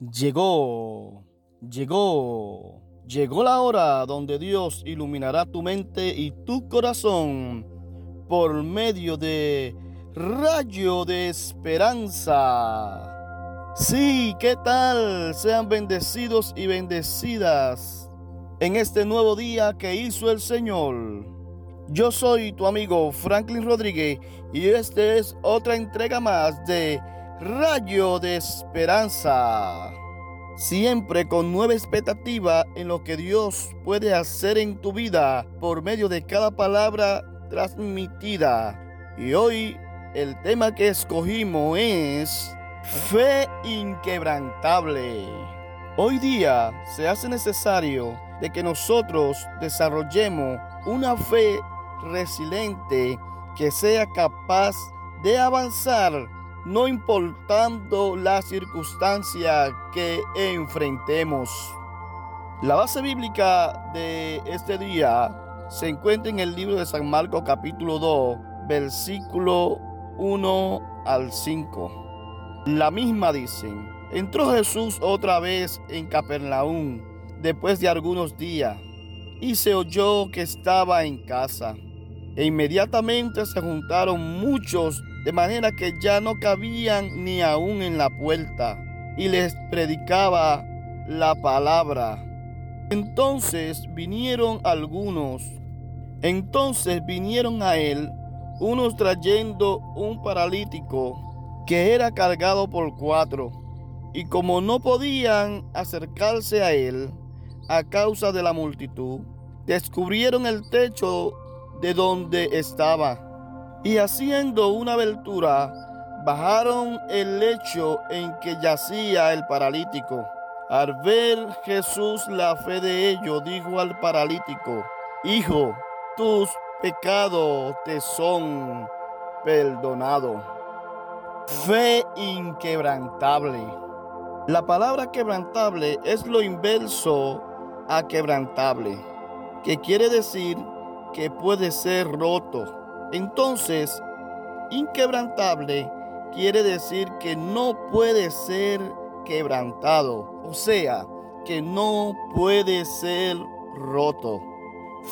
Llegó, llegó, llegó la hora donde Dios iluminará tu mente y tu corazón por medio de rayo de esperanza. Sí, ¿qué tal? Sean bendecidos y bendecidas en este nuevo día que hizo el Señor. Yo soy tu amigo Franklin Rodríguez y esta es otra entrega más de Rayo de Esperanza. Siempre con nueva expectativa en lo que Dios puede hacer en tu vida por medio de cada palabra transmitida. Y hoy el tema que escogimos es fe inquebrantable. Hoy día se hace necesario de que nosotros desarrollemos una fe resiliente que sea capaz de avanzar no importando la circunstancia que enfrentemos. La base bíblica de este día se encuentra en el libro de San Marcos capítulo 2, versículo 1 al 5. La misma dicen, entró Jesús otra vez en Capernaum después de algunos días y se oyó que estaba en casa. E inmediatamente se juntaron muchos de manera que ya no cabían ni aún en la puerta, y les predicaba la palabra. Entonces vinieron algunos, entonces vinieron a él unos trayendo un paralítico que era cargado por cuatro, y como no podían acercarse a él a causa de la multitud, descubrieron el techo de donde estaba y haciendo una abertura, bajaron el lecho en que yacía el paralítico. Al ver Jesús la fe de ellos, dijo al paralítico, Hijo, tus pecados te son perdonados. Fe inquebrantable. La palabra quebrantable es lo inverso a quebrantable, que quiere decir que puede ser roto entonces, inquebrantable quiere decir que no puede ser quebrantado, o sea, que no puede ser roto.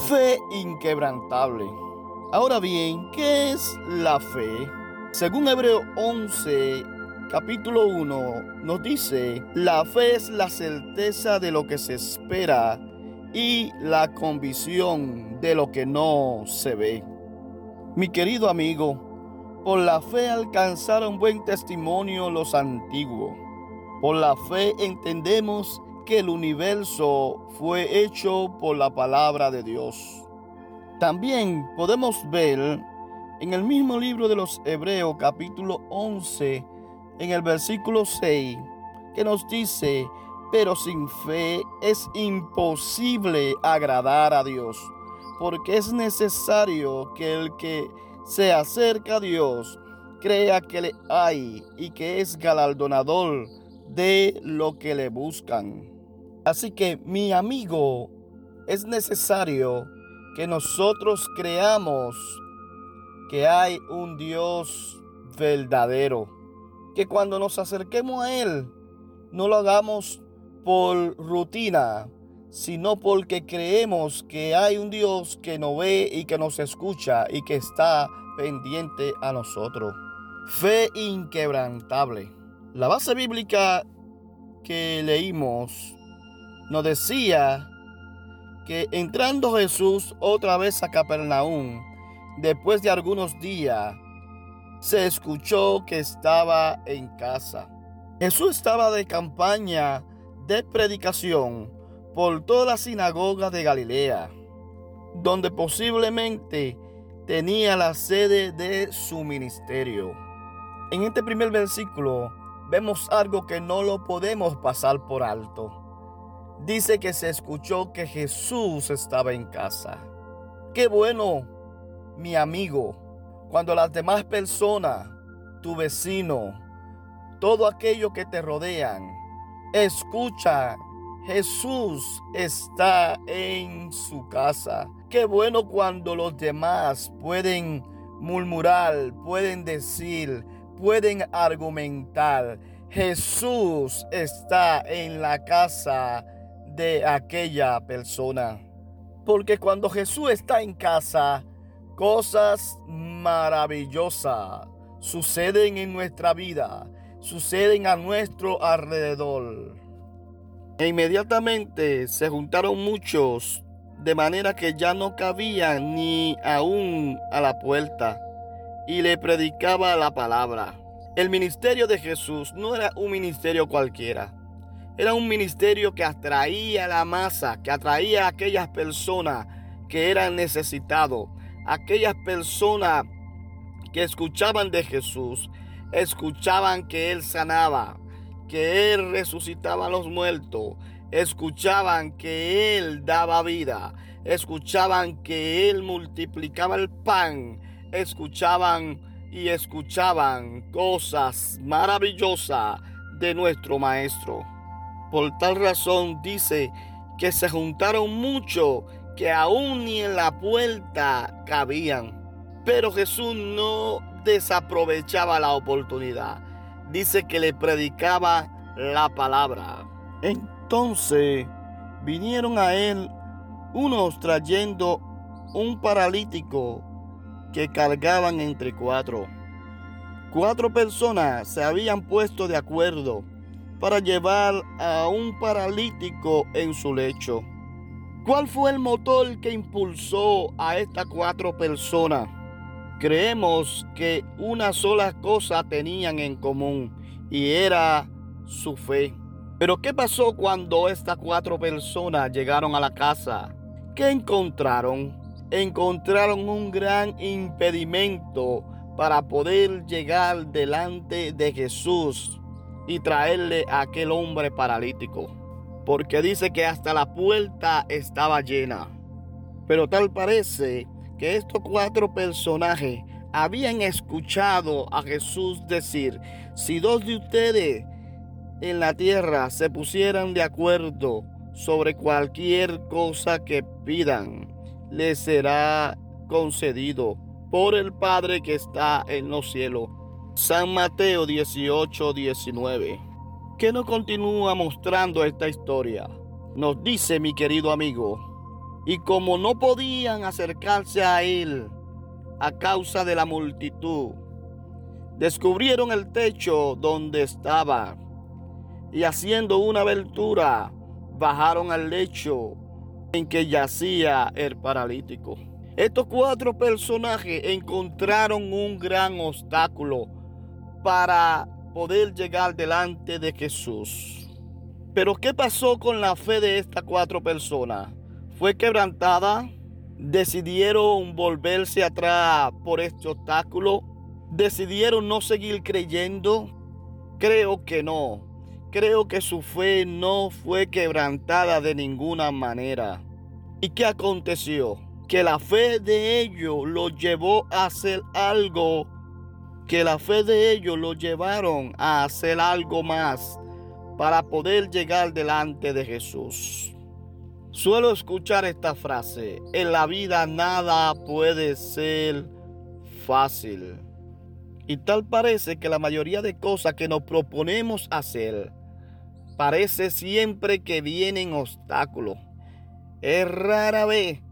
Fe inquebrantable. Ahora bien, ¿qué es la fe? Según Hebreo 11, capítulo 1, nos dice, la fe es la certeza de lo que se espera y la convicción de lo que no se ve. Mi querido amigo, por la fe alcanzaron buen testimonio los antiguos. Por la fe entendemos que el universo fue hecho por la palabra de Dios. También podemos ver en el mismo libro de los Hebreos capítulo 11, en el versículo 6, que nos dice, pero sin fe es imposible agradar a Dios porque es necesario que el que se acerca a Dios crea que le hay y que es galardonador de lo que le buscan. Así que mi amigo, es necesario que nosotros creamos que hay un Dios verdadero. Que cuando nos acerquemos a Él, no lo hagamos por rutina, sino porque creemos que hay un Dios que nos ve y que nos escucha y que está pendiente a nosotros. Fe inquebrantable. La base bíblica que leímos nos decía que entrando Jesús otra vez a Capernaum, después de algunos días, se escuchó que estaba en casa. Jesús estaba de campaña de predicación por toda la sinagoga de Galilea, donde posiblemente tenía la sede de su ministerio. En este primer versículo vemos algo que no lo podemos pasar por alto. Dice que se escuchó que Jesús estaba en casa. Qué bueno, mi amigo, cuando las demás personas, tu vecino, todo aquello que te rodean, escuchan Jesús está en su casa. Qué bueno cuando los demás pueden murmurar, pueden decir, pueden argumentar. Jesús está en la casa de aquella persona. Porque cuando Jesús está en casa, cosas maravillosas suceden en nuestra vida, suceden a nuestro alrededor. E inmediatamente se juntaron muchos, de manera que ya no cabían ni aún a la puerta, y le predicaba la palabra. El ministerio de Jesús no era un ministerio cualquiera. Era un ministerio que atraía a la masa, que atraía a aquellas personas que eran necesitados, aquellas personas que escuchaban de Jesús, escuchaban que Él sanaba, que Él resucitaba a los muertos, escuchaban que Él daba vida, escuchaban que Él multiplicaba el pan, escuchaban y escuchaban cosas maravillosas de nuestro Maestro. Por tal razón dice que se juntaron mucho que aún ni en la puerta cabían. Pero Jesús no desaprovechaba la oportunidad. Dice que le predicaba la palabra. Entonces vinieron a él unos trayendo un paralítico que cargaban entre cuatro. Cuatro personas se habían puesto de acuerdo para llevar a un paralítico en su lecho. ¿Cuál fue el motor que impulsó a estas cuatro personas? Creemos que una sola cosa tenían en común y era su fe. Pero ¿qué pasó cuando estas cuatro personas llegaron a la casa? ¿Qué encontraron? Encontraron un gran impedimento para poder llegar delante de Jesús y traerle a aquel hombre paralítico. Porque dice que hasta la puerta estaba llena. Pero tal parece que estos cuatro personajes habían escuchado a Jesús decir, si dos de ustedes en la tierra se pusieran de acuerdo sobre cualquier cosa que pidan, les será concedido por el Padre que está en los cielos. San Mateo 18, 19. ¿Qué nos continúa mostrando esta historia? Nos dice mi querido amigo, y como no podían acercarse a él a causa de la multitud, descubrieron el techo donde estaba y haciendo una abertura bajaron al lecho en que yacía el paralítico. Estos cuatro personajes encontraron un gran obstáculo para poder llegar delante de Jesús. Pero ¿qué pasó con la fe de estas cuatro personas? ¿Fue quebrantada? ¿Decidieron volverse atrás por este obstáculo? ¿Decidieron no seguir creyendo? Creo que no. Creo que su fe no fue quebrantada de ninguna manera. ¿Y qué aconteció? Que la fe de ellos lo llevó a hacer algo que la fe de ellos lo llevaron a hacer algo más para poder llegar delante de Jesús. Suelo escuchar esta frase, en la vida nada puede ser fácil. Y tal parece que la mayoría de cosas que nos proponemos hacer, parece siempre que vienen obstáculos. Es rara vez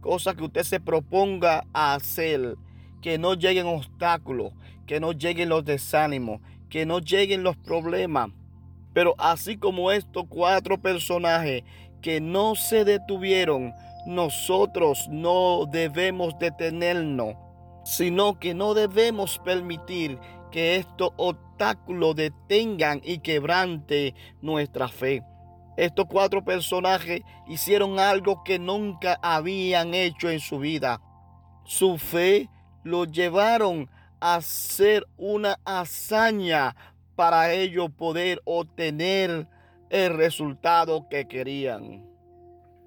cosa que usted se proponga hacer que no lleguen obstáculos, que no lleguen los desánimos, que no lleguen los problemas. Pero así como estos cuatro personajes que no se detuvieron, nosotros no debemos detenernos, sino que no debemos permitir que estos obstáculos detengan y quebrante nuestra fe. Estos cuatro personajes hicieron algo que nunca habían hecho en su vida. Su fe lo llevaron a hacer una hazaña para ellos poder obtener el resultado que querían.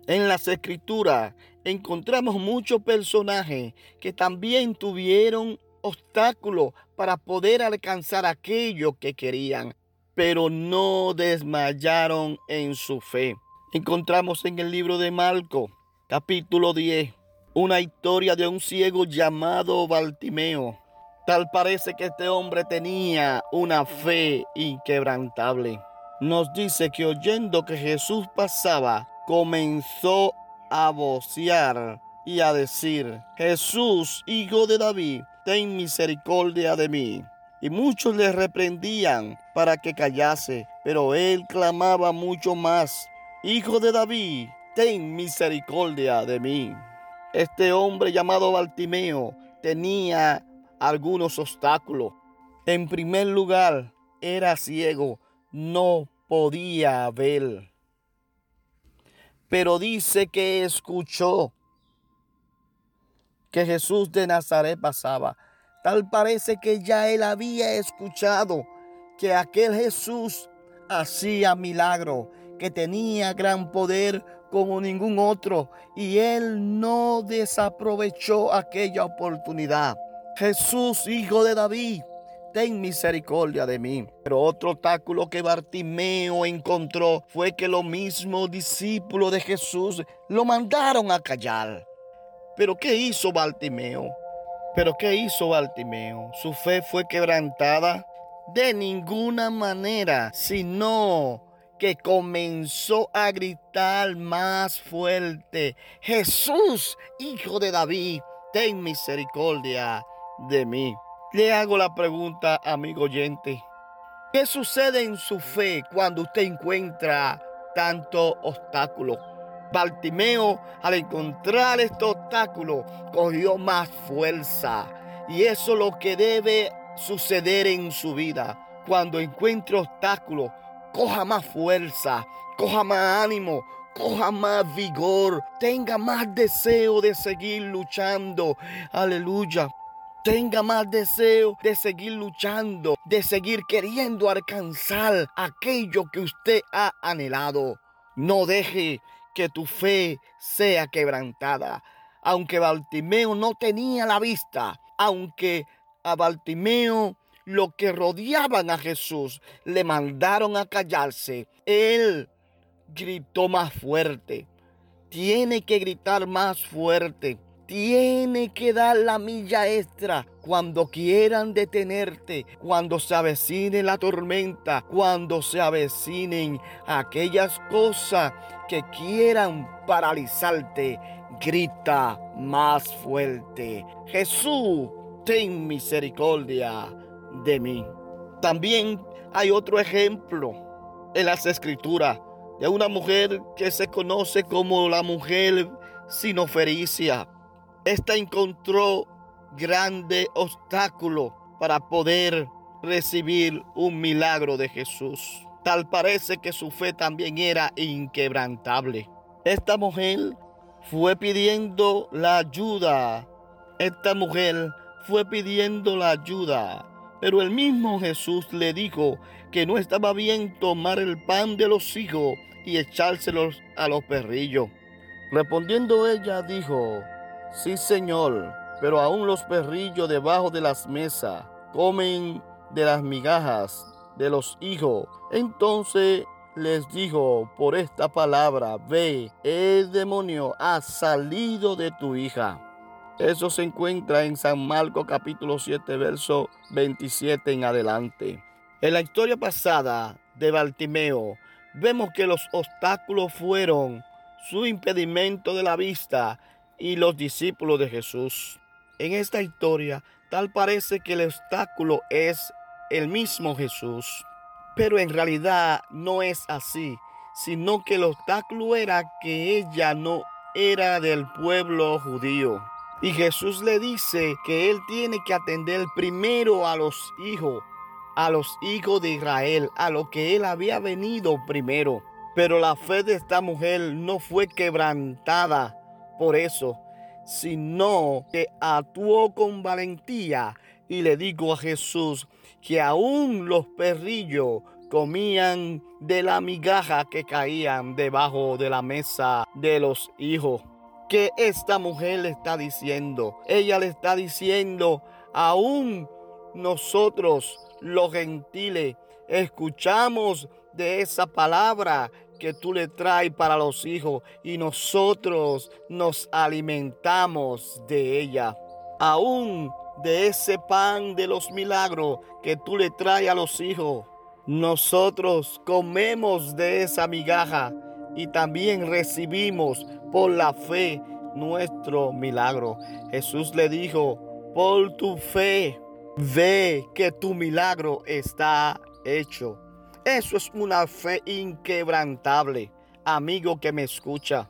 En las escrituras encontramos muchos personajes que también tuvieron obstáculos para poder alcanzar aquello que querían, pero no desmayaron en su fe. Encontramos en el libro de Marco, capítulo 10, una historia de un ciego llamado Baltimeo. Tal parece que este hombre tenía una fe inquebrantable. Nos dice que oyendo que Jesús pasaba, comenzó a vocear y a decir, Jesús, hijo de David, ten misericordia de mí. Y muchos le reprendían para que callase, pero él clamaba mucho más, Hijo de David, ten misericordia de mí. Este hombre llamado Baltimeo tenía algunos obstáculos. En primer lugar, era ciego, no podía ver. Pero dice que escuchó que Jesús de Nazaret pasaba. Tal parece que ya él había escuchado que aquel Jesús hacía milagro, que tenía gran poder como ningún otro, y él no desaprovechó aquella oportunidad. Jesús, hijo de David, ten misericordia de mí. Pero otro obstáculo que Bartimeo encontró fue que los mismos discípulos de Jesús lo mandaron a callar. Pero ¿qué hizo Bartimeo? Pero ¿qué hizo Bartimeo? Su fe fue quebrantada de ninguna manera, sino que comenzó a gritar más fuerte, Jesús, hijo de David, ten misericordia de mí. Le hago la pregunta, amigo oyente. ¿Qué sucede en su fe cuando usted encuentra tanto obstáculo? Bartimeo, al encontrar este obstáculo, cogió más fuerza. Y eso es lo que debe suceder en su vida. Cuando encuentre obstáculos, coja más fuerza, coja más ánimo, coja más vigor, tenga más deseo de seguir luchando. Aleluya. Tenga más deseo de seguir luchando, de seguir queriendo alcanzar aquello que usted ha anhelado. No deje que tu fe sea quebrantada. Aunque Baltimeo no tenía la vista, aunque a Baltimeo lo que rodeaban a Jesús le mandaron a callarse, él gritó más fuerte. Tiene que gritar más fuerte. Tiene que dar la milla extra cuando quieran detenerte, cuando se avecine la tormenta, cuando se avecinen aquellas cosas que quieran paralizarte. Grita más fuerte. Jesús, ten misericordia de mí. También hay otro ejemplo en las escrituras de una mujer que se conoce como la mujer sinofericia esta encontró grande obstáculo para poder recibir un milagro de Jesús. Tal parece que su fe también era inquebrantable. Esta mujer fue pidiendo la ayuda. Esta mujer fue pidiendo la ayuda. Pero el mismo Jesús le dijo que no estaba bien tomar el pan de los hijos y echárselos a los perrillos. Respondiendo ella dijo, Sí, Señor, pero aún los perrillos debajo de las mesas comen de las migajas de los hijos. Entonces les dijo por esta palabra, ve, el demonio ha salido de tu hija. Eso se encuentra en San Marcos capítulo 7, verso 27 en adelante. En la historia pasada de Bartimeo, vemos que los obstáculos fueron su impedimento de la vista y los discípulos de Jesús. En esta historia, tal parece que el obstáculo es el mismo Jesús, pero en realidad no es así, sino que el obstáculo era que ella no era del pueblo judío. Y Jesús le dice que él tiene que atender primero a los hijos, a los hijos de Israel, a lo que él había venido primero. Pero la fe de esta mujer no fue quebrantada por eso, sino que actuó con valentía y le dijo a Jesús que aún los perrillos comían de la migaja que caían debajo de la mesa de los hijos. ¿Qué esta mujer le está diciendo? Ella le está diciendo, aún nosotros los gentiles escuchamos de esa palabra que tú le traes para los hijos y nosotros nos alimentamos de ella. Aún de ese pan de los milagros que tú le traes a los hijos. Nosotros comemos de esa migaja y también recibimos por la fe nuestro milagro. Jesús le dijo, por tu fe, ve que tu milagro está hecho. Eso es una fe inquebrantable, amigo que me escucha.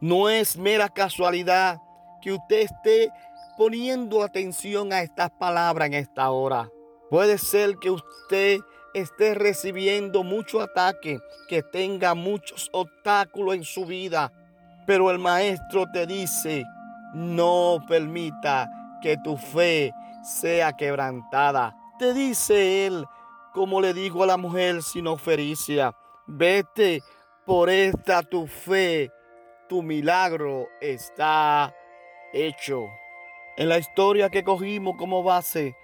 No es mera casualidad que usted esté poniendo atención a estas palabras en esta hora. Puede ser que usted esté recibiendo mucho ataque, que tenga muchos obstáculos en su vida, pero el maestro te dice, no permita que tu fe sea quebrantada. Te dice él, como le dijo a la mujer sin ofericia, vete por esta tu fe, tu milagro está hecho. En la historia que cogimos como base,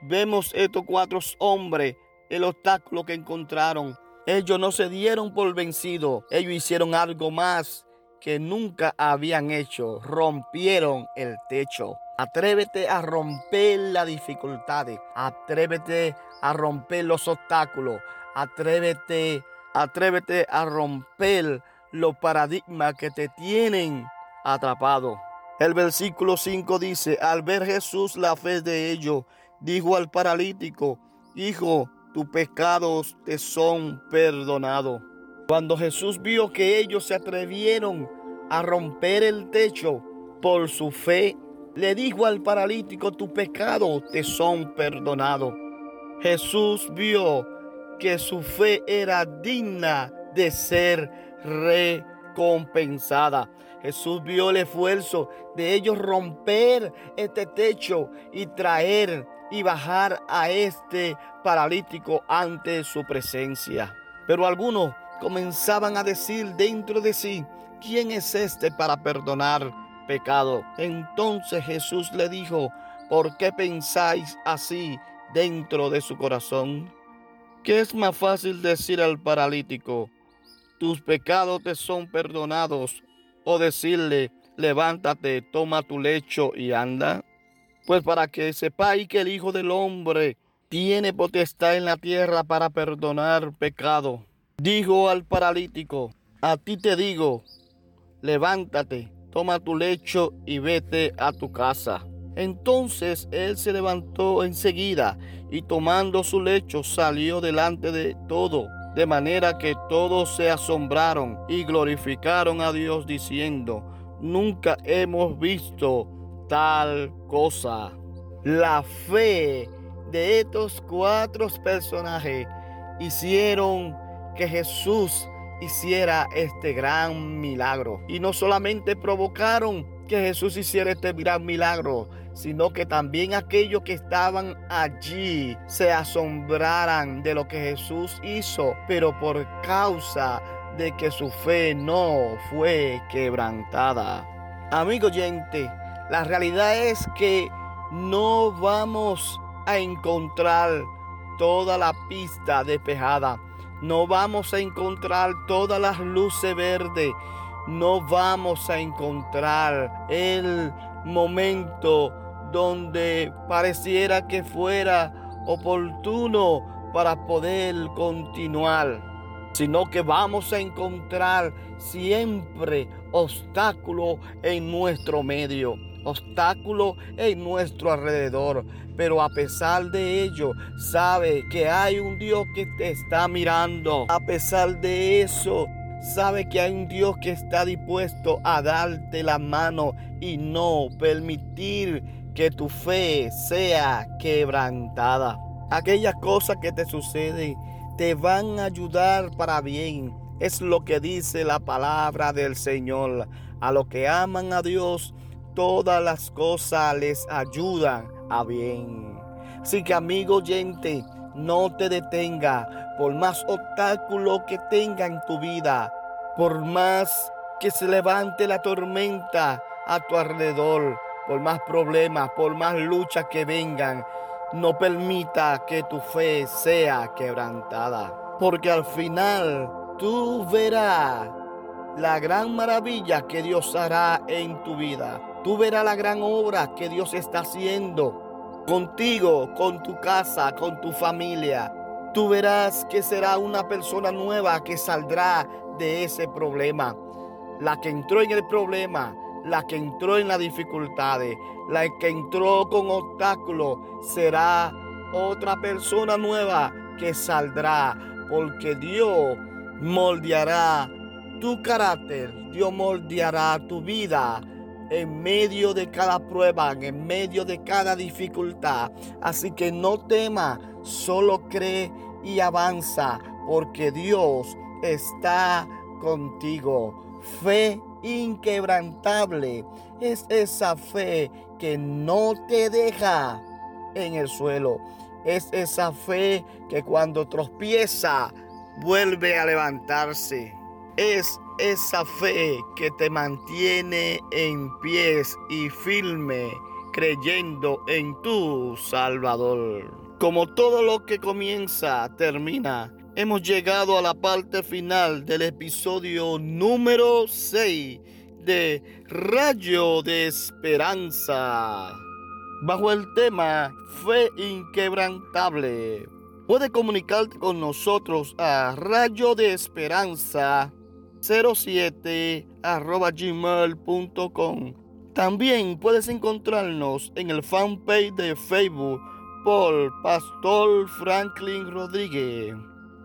vemos estos cuatro hombres, el obstáculo que encontraron. Ellos no se dieron por vencidos, ellos hicieron algo más que nunca habían hecho, rompieron el techo. Atrévete a romper las dificultades, atrévete a romper los obstáculos, atrévete, atrévete a romper los paradigmas que te tienen atrapado. El versículo 5 dice, al ver Jesús la fe de ellos, dijo al paralítico, Hijo, tus pecados te son perdonados. Cuando Jesús vio que ellos se atrevieron a romper el techo por su fe, le dijo al paralítico, tus pecados te son perdonados. Jesús vio que su fe era digna de ser recompensada. Jesús vio el esfuerzo de ellos romper este techo y traer y bajar a este paralítico ante su presencia. Pero algunos comenzaban a decir dentro de sí, ¿quién es este para perdonar pecado? Entonces Jesús le dijo, ¿por qué pensáis así dentro de su corazón? ¿Qué es más fácil decir al paralítico, tus pecados te son perdonados o decirle, levántate, toma tu lecho y anda? Pues para que sepáis que el Hijo del Hombre tiene potestad en la tierra para perdonar pecado. Dijo al paralítico, a ti te digo, levántate, toma tu lecho y vete a tu casa. Entonces él se levantó enseguida y tomando su lecho salió delante de todo de manera que todos se asombraron y glorificaron a Dios diciendo, nunca hemos visto tal cosa. La fe de estos cuatro personajes hicieron que Jesús hiciera este gran milagro. Y no solamente provocaron que Jesús hiciera este gran milagro, sino que también aquellos que estaban allí se asombraran de lo que Jesús hizo, pero por causa de que su fe no fue quebrantada. Amigo oyente, la realidad es que no vamos a encontrar toda la pista despejada. No vamos a encontrar todas las luces verdes no vamos a encontrar el momento donde pareciera que fuera oportuno para poder continuar, sino que vamos a encontrar siempre obstáculos en nuestro medio, obstáculos en nuestro alrededor. Pero a pesar de ello, sabe que hay un Dios que te está mirando. A pesar de eso, Sabe que hay un Dios que está dispuesto a darte la mano y no permitir que tu fe sea quebrantada. Aquellas cosas que te suceden te van a ayudar para bien. Es lo que dice la palabra del Señor. A los que aman a Dios, todas las cosas les ayudan a bien. Así que amigo oyente, no te detenga por más obstáculos que tenga en tu vida, por más que se levante la tormenta a tu alrededor, por más problemas, por más luchas que vengan, no permita que tu fe sea quebrantada, porque al final tú verás la gran maravilla que Dios hará en tu vida. Tú verás la gran obra que Dios está haciendo contigo, con tu casa, con tu familia. Tú verás que será una persona nueva que saldrá de ese problema. La que entró en el problema, la que entró en las dificultades, la que entró con obstáculos, será otra persona nueva que saldrá, porque Dios moldeará tu carácter, Dios moldeará tu vida en medio de cada prueba, en medio de cada dificultad. Así que no tema, solo cree y avanza, porque Dios está contigo. Fe inquebrantable es esa fe que no te deja en el suelo. Es esa fe que cuando tropieza vuelve a levantarse. Es esa fe que te mantiene en pies y firme creyendo en tu Salvador. Como todo lo que comienza, termina. Hemos llegado a la parte final del episodio número 6 de Rayo de Esperanza. Bajo el tema Fe Inquebrantable. Puede comunicarte con nosotros a Rayo de Esperanza 07 gmail.com. También puedes encontrarnos en el fanpage de Facebook por Pastor Franklin Rodríguez.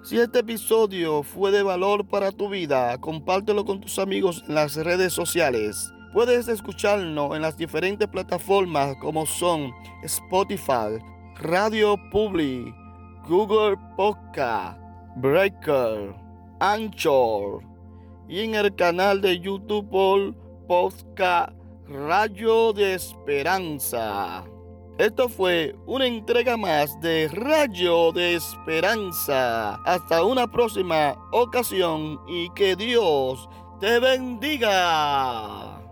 Si este episodio fue de valor para tu vida, compártelo con tus amigos en las redes sociales. Puedes escucharnos en las diferentes plataformas como son Spotify, Radio Public, Google Podcast, Breaker, Anchor y en el canal de YouTube por Podcast Rayo de Esperanza. Esto fue una entrega más de Rayo de Esperanza. Hasta una próxima ocasión y que Dios te bendiga.